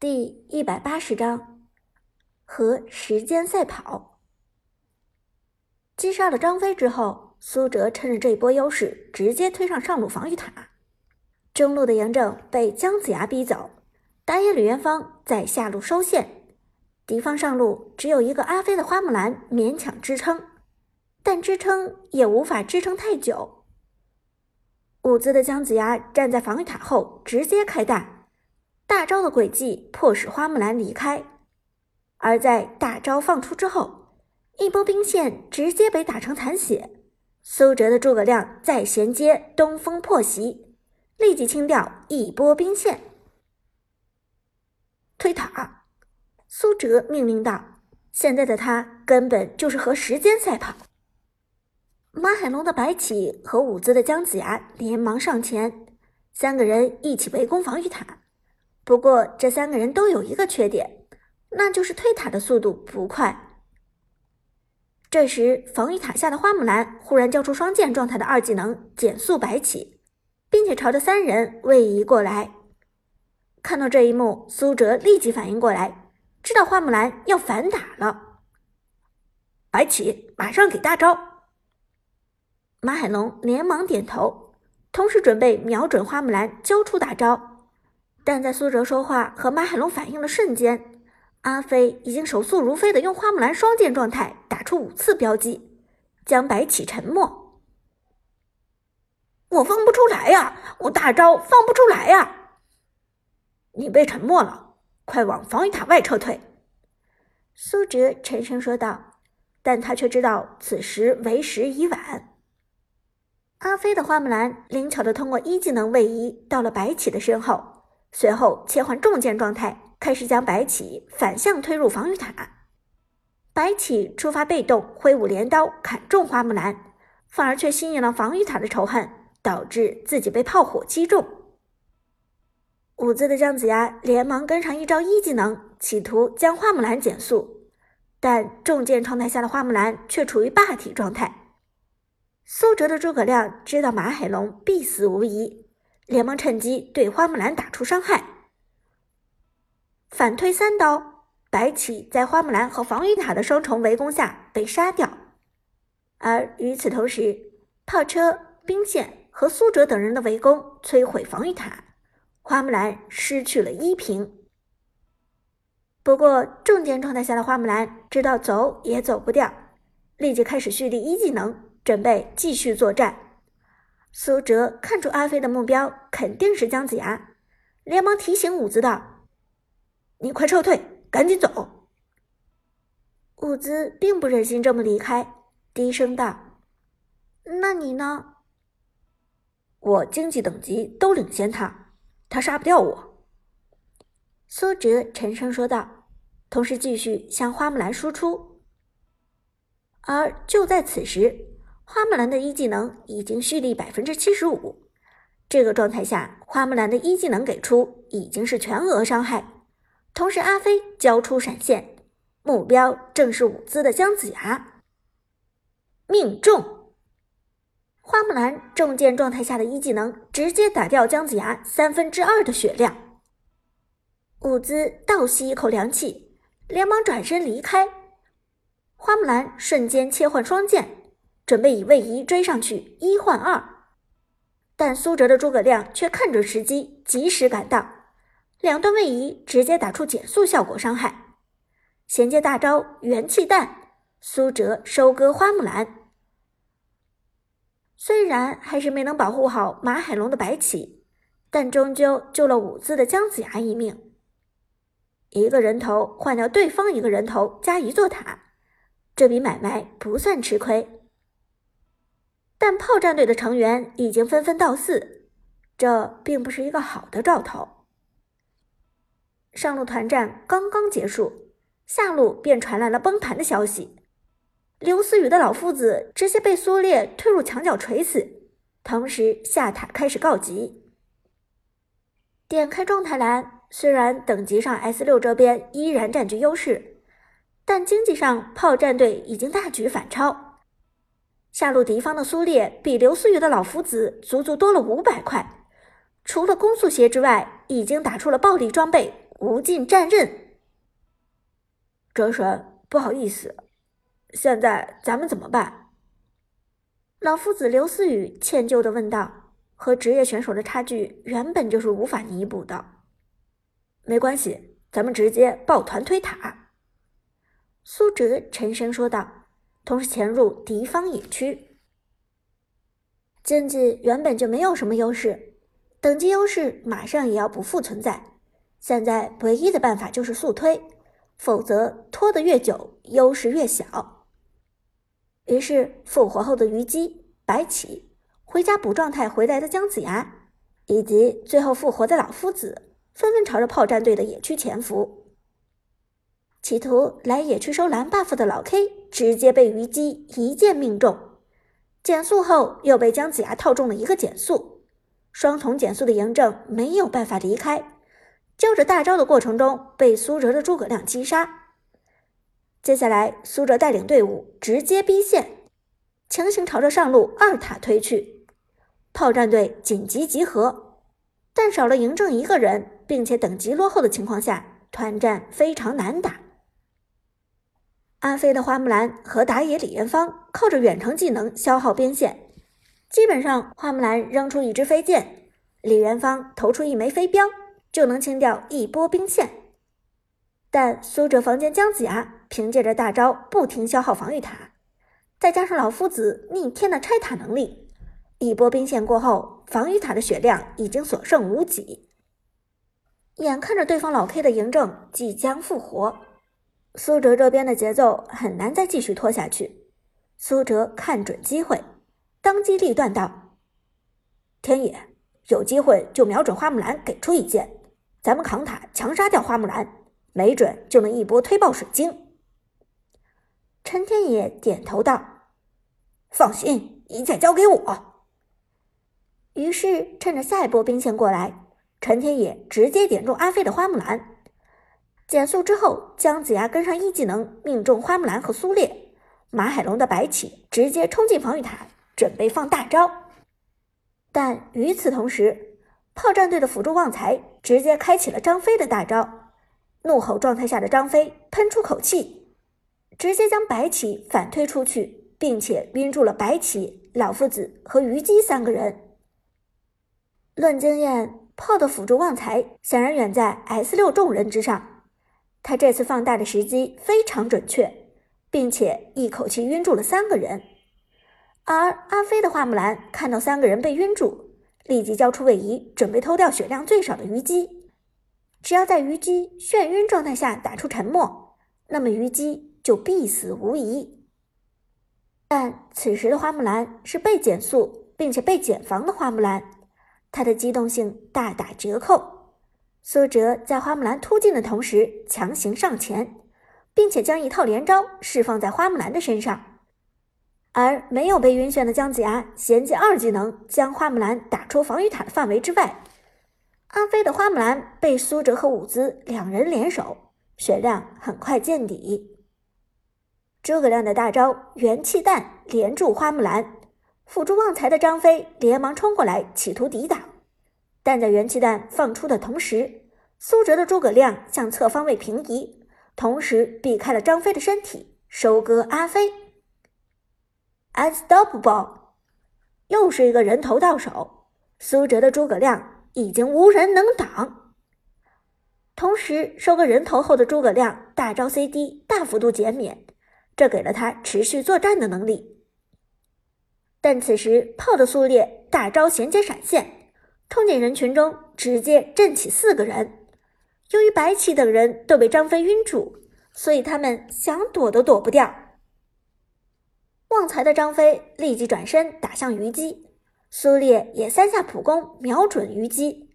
第一百八十章和时间赛跑。击杀了张飞之后，苏哲趁着这一波优势，直接推上上路防御塔。中路的嬴政被姜子牙逼走，打野李元芳在下路收线。敌方上路只有一个阿飞的花木兰勉强支撑，但支撑也无法支撑太久。伍兹的姜子牙站在防御塔后，直接开大。大招的轨迹迫使花木兰离开，而在大招放出之后，一波兵线直接被打成残血。苏哲的诸葛亮再衔接东风破袭，立即清掉一波兵线。推塔，苏哲命令道：“现在的他根本就是和时间赛跑。”马海龙的白起和伍兹的姜子牙连忙上前，三个人一起围攻防御塔。不过，这三个人都有一个缺点，那就是推塔的速度不快。这时，防御塔下的花木兰忽然交出双剑状态的二技能减速白起，并且朝着三人位移过来。看到这一幕，苏哲立即反应过来，知道花木兰要反打了。白起，马上给大招！马海龙连忙点头，同时准备瞄准花木兰交出大招。但在苏哲说话和马海龙反应的瞬间，阿飞已经手速如飞的用花木兰双剑状态打出五次标记，将白起沉默。我放不出来呀，我大招放不出来呀！你被沉默了，快往防御塔外撤退。”苏哲沉声说道，但他却知道此时为时已晚。阿飞的花木兰灵巧的通过一技能位移到了白起的身后。随后切换重剑状态，开始将白起反向推入防御塔。白起出发被动，挥舞镰刀砍中花木兰，反而却吸引了防御塔的仇恨，导致自己被炮火击中。伍兹的姜子牙连忙跟上一招一技能，企图将花木兰减速，但重剑状态下的花木兰却处于霸体状态。苏哲的诸葛亮知道马海龙必死无疑。连忙趁机对花木兰打出伤害，反推三刀，白起在花木兰和防御塔的双重围攻下被杀掉。而与此同时，炮车、兵线和苏哲等人的围攻摧毁防御塔，花木兰失去了一平。不过，重剑状态下的花木兰知道走也走不掉，立即开始蓄力一技能，准备继续作战。苏哲看出阿飞的目标肯定是姜子牙，连忙提醒伍兹道：“你快撤退，赶紧走。”伍兹并不忍心这么离开，低声道：“那你呢？”“我经济等级都领先他，他杀不掉我。”苏哲沉声说道，同时继续向花木兰输出。而就在此时。花木兰的一技能已经蓄力百分之七十五，这个状态下，花木兰的一技能给出已经是全额伤害。同时，阿飞交出闪现，目标正是舞姿的姜子牙，命中。花木兰重剑状态下的一技能直接打掉姜子牙三分之二的血量。伍兹倒吸一口凉气，连忙转身离开。花木兰瞬间切换双剑。准备以位移追上去一换二，但苏哲的诸葛亮却看准时机，及时赶到，两段位移直接打出减速效果伤害，衔接大招元气弹，苏哲收割花木兰。虽然还是没能保护好马海龙的白起，但终究救了伍兹的姜子牙一命。一个人头换掉对方一个人头加一座塔，这笔买卖不算吃亏。但炮战队的成员已经纷纷到四，这并不是一个好的兆头。上路团战刚刚结束，下路便传来了崩盘的消息，刘思雨的老夫子直接被苏烈推入墙角锤死，同时下塔开始告急。点开状态栏，虽然等级上 S 六这边依然占据优势，但经济上炮战队已经大举反超。下路敌方的苏烈比刘思雨的老夫子足足多了五百块，除了攻速鞋之外，已经打出了暴力装备无尽战刃。哲神，不好意思，现在咱们怎么办？老夫子刘思雨歉疚的问道。和职业选手的差距原本就是无法弥补的。没关系，咱们直接抱团推塔。”苏哲沉声说道，同时潜入敌方野区。经济原本就没有什么优势，等级优势马上也要不复存在。现在唯一的办法就是速推，否则拖得越久，优势越小。于是复活后的虞姬、白起。回家补状态回来的姜子牙，以及最后复活的老夫子，纷纷朝着炮战队的野区潜伏，企图来野区收蓝 buff 的老 K，直接被虞姬一剑命中，减速后又被姜子牙套中了一个减速，双重减速的嬴政没有办法离开，交着大招的过程中被苏哲的诸葛亮击杀。接下来，苏哲带领队伍直接逼线，强行朝着上路二塔推去。炮战队紧急集合，但少了嬴政一个人，并且等级落后的情况下，团战非常难打。阿飞的花木兰和打野李元芳靠着远程技能消耗边线，基本上花木兰扔出一支飞剑，李元芳投出一枚飞镖，就能清掉一波兵线。但苏哲房间姜子牙凭借着大招不停消耗防御塔，再加上老夫子逆天的拆塔能力。一波兵线过后，防御塔的血量已经所剩无几。眼看着对方老 K 的嬴政即将复活，苏哲这边的节奏很难再继续拖下去。苏哲看准机会，当机立断道：“天野，有机会就瞄准花木兰给出一剑，咱们扛塔强杀掉花木兰，没准就能一波推爆水晶。”陈天野点头道：“放心，一切交给我。”于是，趁着下一波兵线过来，陈天野直接点中阿飞的花木兰，减速之后，姜子牙跟上一技能命中花木兰和苏烈，马海龙的白起直接冲进防御塔，准备放大招。但与此同时，炮战队的辅助旺财直接开启了张飞的大招，怒吼状态下的张飞喷出口气，直接将白起反推出去，并且晕住了白起、老夫子和虞姬三个人。论经验，炮的辅助旺财显然远在 S 六众人之上。他这次放大的时机非常准确，并且一口气晕住了三个人。而阿飞的花木兰看到三个人被晕住，立即交出位移，准备偷掉血量最少的虞姬。只要在虞姬眩晕状态下打出沉默，那么虞姬就必死无疑。但此时的花木兰是被减速并且被减防的花木兰。她的机动性大打折扣。苏哲在花木兰突进的同时强行上前，并且将一套连招释放在花木兰的身上，而没有被晕眩的姜子牙衔接二技能将花木兰打出防御塔的范围之外。阿飞的花木兰被苏哲和伍兹两人联手，血量很快见底。诸葛亮的大招元气弹连住花木兰。辅助旺财的张飞连忙冲过来，企图抵挡，但在元气弹放出的同时，苏哲的诸葛亮向侧方位平移，同时避开了张飞的身体，收割阿飞。Unstoppable，又是一个人头到手，苏哲的诸葛亮已经无人能挡。同时，收割人头后的诸葛亮大招 CD 大幅度减免，这给了他持续作战的能力。但此时炮的苏烈大招衔接闪现，冲进人群中，直接震起四个人。由于白起等人都被张飞晕住，所以他们想躲都躲不掉。旺财的张飞立即转身打向虞姬，苏烈也三下普攻瞄准虞姬。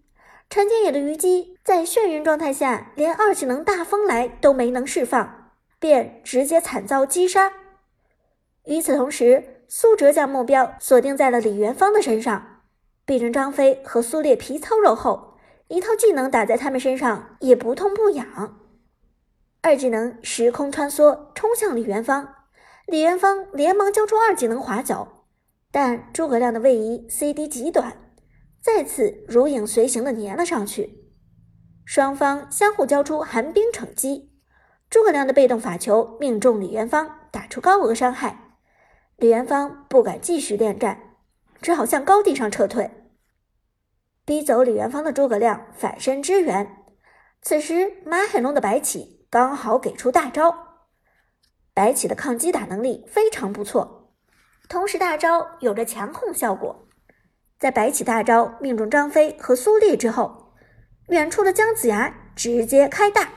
陈天野的虞姬在眩晕状态下，连二技能大风来都没能释放，便直接惨遭击杀。与此同时，苏哲将目标锁定在了李元芳的身上，毕竟张飞和苏烈皮糙肉厚，一套技能打在他们身上也不痛不痒。二技能时空穿梭冲向李元芳，李元芳连忙交出二技能划走，但诸葛亮的位移 CD 极短，再次如影随形的粘了上去。双方相互交出寒冰惩击。诸葛亮的被动法球命中李元芳，打出高额伤害。李元芳不敢继续恋战，只好向高地上撤退。逼走李元芳的诸葛亮反身支援。此时马海龙的白起刚好给出大招。白起的抗击打能力非常不错，同时大招有着强控效果。在白起大招命中张飞和苏烈之后，远处的姜子牙直接开大。